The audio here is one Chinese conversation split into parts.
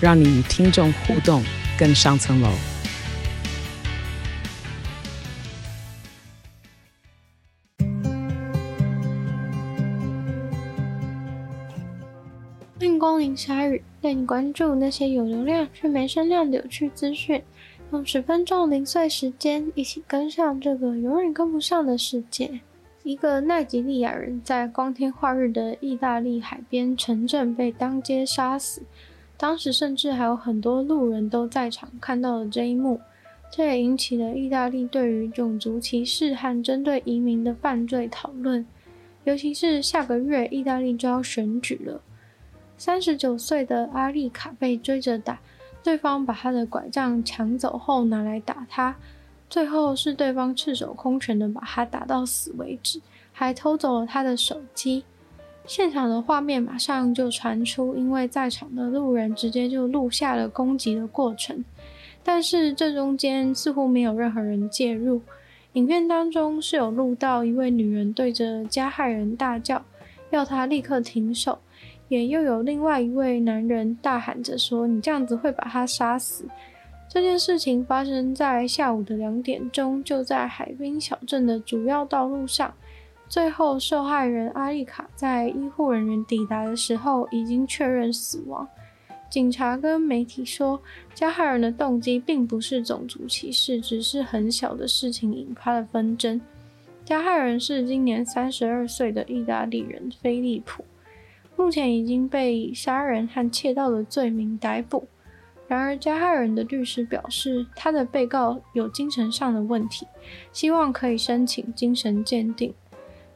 让你与听众互动更上层楼。欢迎光临鲨语，带你关注那些有流量却没声量的有趣资讯。用十分钟零碎时间，一起跟上这个永远跟不上的世界。一个奈及利亚人在光天化日的意大利海边城镇被当街杀死，当时甚至还有很多路人都在场看到了这一幕。这也引起了意大利对于种族歧视和针对移民的犯罪讨论，尤其是下个月意大利就要选举了。三十九岁的阿丽卡被追着打，对方把他的拐杖抢走后拿来打他，最后是对方赤手空拳的把他打到死为止，还偷走了他的手机。现场的画面马上就传出，因为在场的路人直接就录下了攻击的过程，但是这中间似乎没有任何人介入。影片当中是有录到一位女人对着加害人大叫，要他立刻停手。也又有另外一位男人大喊着说：“你这样子会把他杀死。”这件事情发生在下午的两点钟，就在海滨小镇的主要道路上。最后，受害人阿丽卡在医护人员抵达的时候已经确认死亡。警察跟媒体说，加害人的动机并不是种族歧视，只是很小的事情引发了纷争。加害人是今年三十二岁的意大利人菲利普。目前已经被以杀人和窃盗的罪名逮捕。然而，加害人的律师表示，他的被告有精神上的问题，希望可以申请精神鉴定。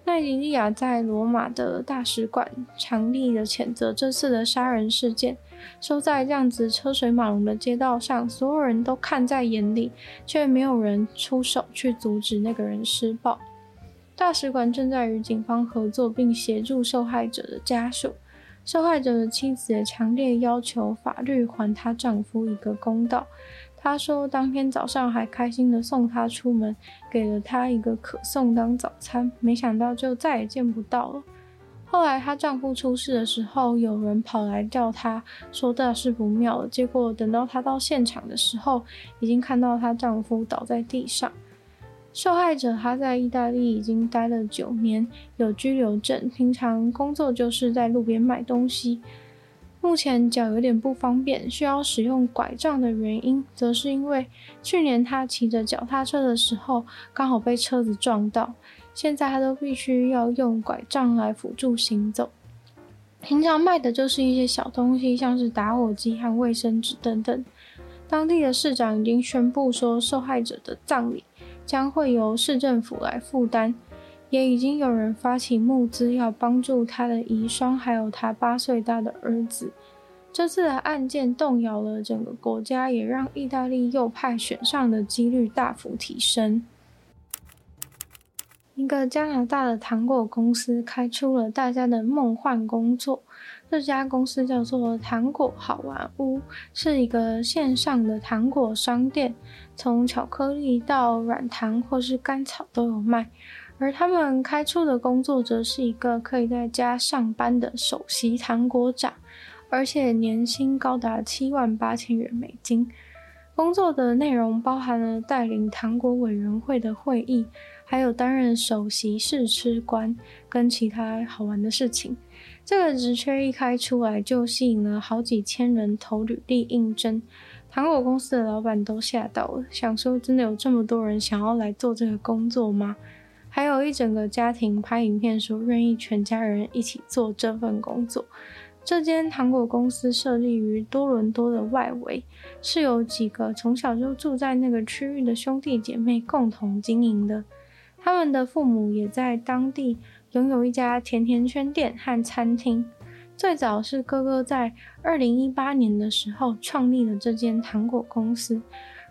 奈及利亚在罗马的大使馆强力的谴责这次的杀人事件，说在这样子车水马龙的街道上，所有人都看在眼里，却没有人出手去阻止那个人施暴。大使馆正在与警方合作，并协助受害者的家属。受害者的妻子也强烈要求法律还她丈夫一个公道。她说，当天早上还开心地送他出门，给了他一个可颂当早餐，没想到就再也见不到了。后来她丈夫出事的时候，有人跑来叫她，说大事不妙了。结果等到她到现场的时候，已经看到她丈夫倒在地上。受害者她在意大利已经待了九年，有居留证，平常工作就是在路边买东西。目前脚有点不方便，需要使用拐杖的原因，则是因为去年他骑着脚踏车的时候刚好被车子撞到，现在他都必须要用拐杖来辅助行走。平常卖的就是一些小东西，像是打火机和卫生纸等等。当地的市长已经宣布说，受害者的葬礼。将会由市政府来负担，也已经有人发起募资，要帮助他的遗孀，还有他八岁大的儿子。这次的案件动摇了整个国家，也让意大利右派选上的几率大幅提升。一个加拿大的糖果公司开出了大家的梦幻工作。这家公司叫做糖果好玩屋，是一个线上的糖果商店，从巧克力到软糖或是甘草都有卖。而他们开出的工作则是一个可以在家上班的首席糖果长，而且年薪高达七万八千元美金。工作的内容包含了带领糖果委员会的会议，还有担任首席试吃官，跟其他好玩的事情。这个职缺一开出来，就吸引了好几千人投履历应征。糖果公司的老板都吓到了，想说真的有这么多人想要来做这个工作吗？还有一整个家庭拍影片说愿意全家人一起做这份工作。这间糖果公司设立于多伦多的外围，是由几个从小就住在那个区域的兄弟姐妹共同经营的。他们的父母也在当地。拥有一家甜甜圈店和餐厅，最早是哥哥在二零一八年的时候创立了这间糖果公司，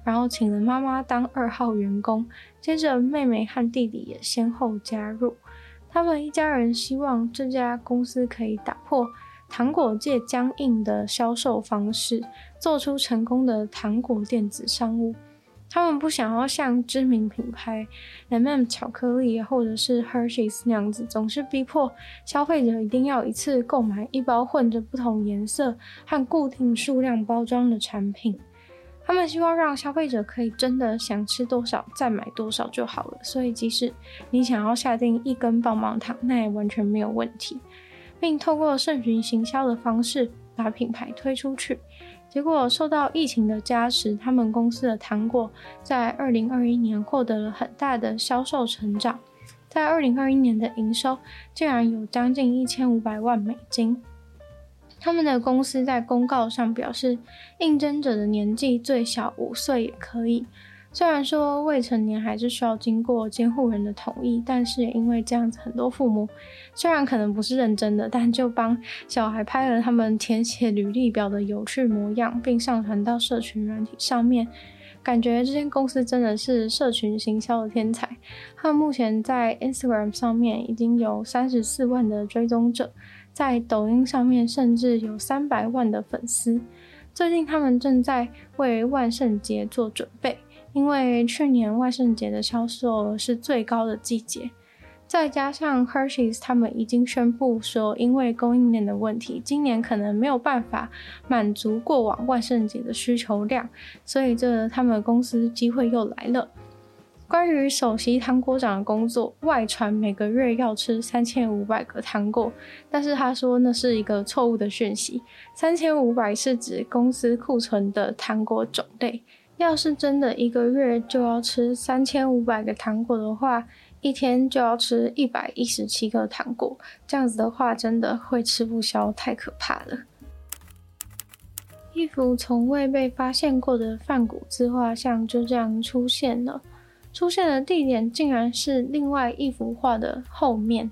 然后请了妈妈当二号员工，接着妹妹和弟弟也先后加入。他们一家人希望这家公司可以打破糖果界僵硬的销售方式，做出成功的糖果电子商务。他们不想要像知名品牌 M&M 巧克力或者是 Hershey's 那样子，总是逼迫消费者一定要一次购买一包混着不同颜色和固定数量包装的产品。他们希望让消费者可以真的想吃多少再买多少就好了。所以，即使你想要下订一根棒棒糖，那也完全没有问题，并透过盛巡行销的方式把品牌推出去。结果受到疫情的加持，他们公司的糖果在二零二一年获得了很大的销售成长，在二零二一年的营收竟然有将近一千五百万美金。他们的公司在公告上表示，应征者的年纪最小五岁也可以。虽然说未成年还是需要经过监护人的同意，但是也因为这样子，很多父母虽然可能不是认真的，但就帮小孩拍了他们填写履历表的有趣模样，并上传到社群软体上面。感觉这间公司真的是社群行销的天才。他们目前在 Instagram 上面已经有三十四万的追踪者，在抖音上面甚至有三百万的粉丝。最近他们正在为万圣节做准备。因为去年万圣节的销售额是最高的季节，再加上 Hershey's 他们已经宣布说，因为供应链的问题，今年可能没有办法满足过往万圣节的需求量，所以这他们公司机会又来了。关于首席糖果长的工作，外传每个月要吃三千五百个糖果，但是他说那是一个错误的讯息，三千五百是指公司库存的糖果种类。要是真的一个月就要吃三千五百个糖果的话，一天就要吃一百一十七个糖果，这样子的话真的会吃不消，太可怕了。一幅从未被发现过的梵谷自画像就这样出现了，出现的地点竟然是另外一幅画的后面。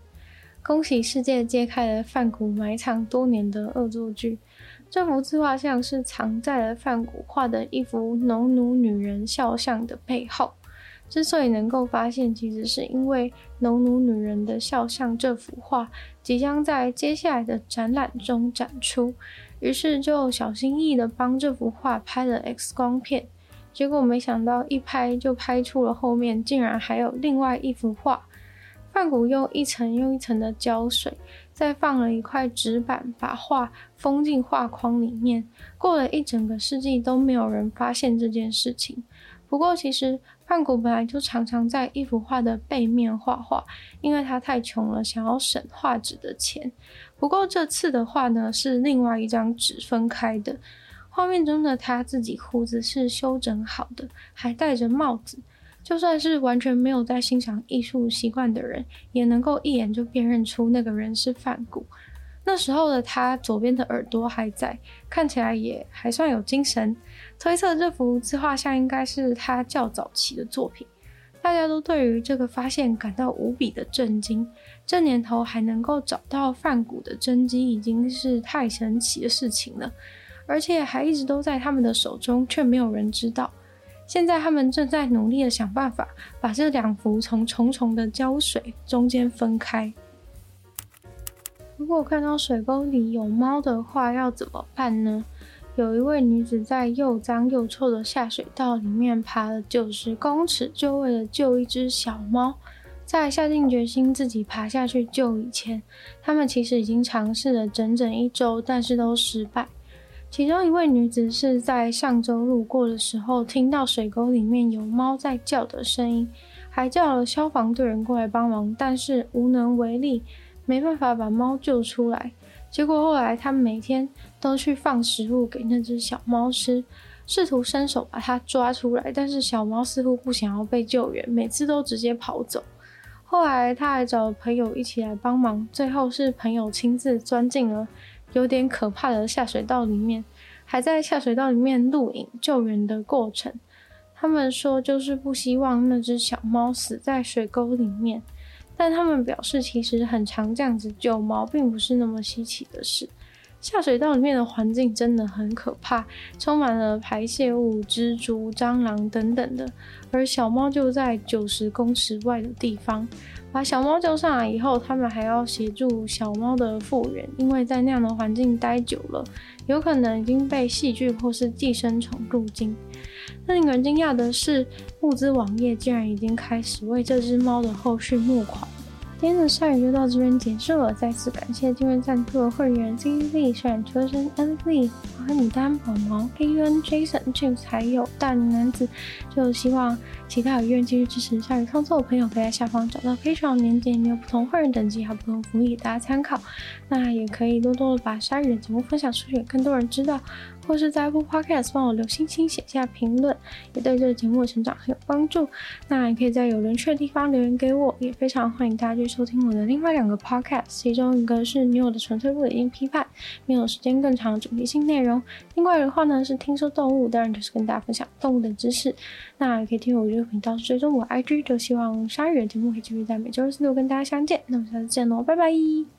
恭喜世界揭开了梵谷埋藏多年的恶作剧。这幅自画像是藏在了梵谷画的一幅农奴女人肖像的背后。之所以能够发现，其实是因为农奴女人的肖像这幅画即将在接下来的展览中展出，于是就小心翼翼地帮这幅画拍了 X 光片。结果没想到一拍就拍出了后面竟然还有另外一幅画。梵谷用一层又一层的胶水，再放了一块纸板，把画封进画框里面。过了一整个世纪都没有人发现这件事情。不过，其实梵谷本来就常常在一幅画的背面画画，因为他太穷了，想要省画纸的钱。不过这次的画呢，是另外一张纸分开的。画面中的他自己胡子是修整好的，还戴着帽子。就算是完全没有在欣赏艺术习惯的人，也能够一眼就辨认出那个人是梵谷。那时候的他，左边的耳朵还在，看起来也还算有精神。推测这幅自画像应该是他较早期的作品。大家都对于这个发现感到无比的震惊。这年头还能够找到梵谷的真迹，已经是太神奇的事情了，而且还一直都在他们的手中，却没有人知道。现在他们正在努力的想办法，把这两幅从重重的胶水中间分开。如果看到水沟里有猫的话，要怎么办呢？有一位女子在又脏又臭的下水道里面爬了九十公尺，就为了救一只小猫。在下定决心自己爬下去救以前，他们其实已经尝试了整整一周，但是都失败。其中一位女子是在上周路过的时候，听到水沟里面有猫在叫的声音，还叫了消防队员过来帮忙，但是无能为力，没办法把猫救出来。结果后来，他们每天都去放食物给那只小猫吃，试图伸手把它抓出来，但是小猫似乎不想要被救援，每次都直接跑走。后来他还找了朋友一起来帮忙，最后是朋友亲自钻进了。有点可怕的下水道里面，还在下水道里面录影救援的过程。他们说就是不希望那只小猫死在水沟里面，但他们表示其实很常这样子救猫，并不是那么稀奇的事。下水道里面的环境真的很可怕，充满了排泄物、蜘蛛、蟑螂等等的。而小猫就在九十公尺外的地方。把小猫救上来以后，他们还要协助小猫的复原，因为在那样的环境待久了，有可能已经被细菌或是寄生虫入侵。那令人惊讶的是，募资网页竟然已经开始为这只猫的后续募款。今天的鲨鱼就到这边结束了，再次感谢订阅赞助的会员 Z Z、选车身、N Z、花牡丹、宝毛、A N、Jason、James，还有大龄男子。就希望其他有愿继续支持鲨鱼创作的朋友，可以在下方找到 Patreon 连结，里面有不同会员等级还有不同福利，大家参考。那也可以多多的把鲨鱼的节目分享出去，更多人知道。或是在 Apple Podcast 帮我留星星、写下评论，也对这个节目的成长很有帮助。那也可以在有人去的地方留言给我，也非常欢迎大家去收听我的另外两个 Podcast，其中一个是女友的纯粹不理性批判，没有时间更长主题性内容；另外的话呢是听说动物，当然就是跟大家分享动物的知识。那也可以听我这个频道，追踪我 IG，就希望鲨鱼的节目可以继续在每周四六跟大家相见。那我们下次见喽，拜拜。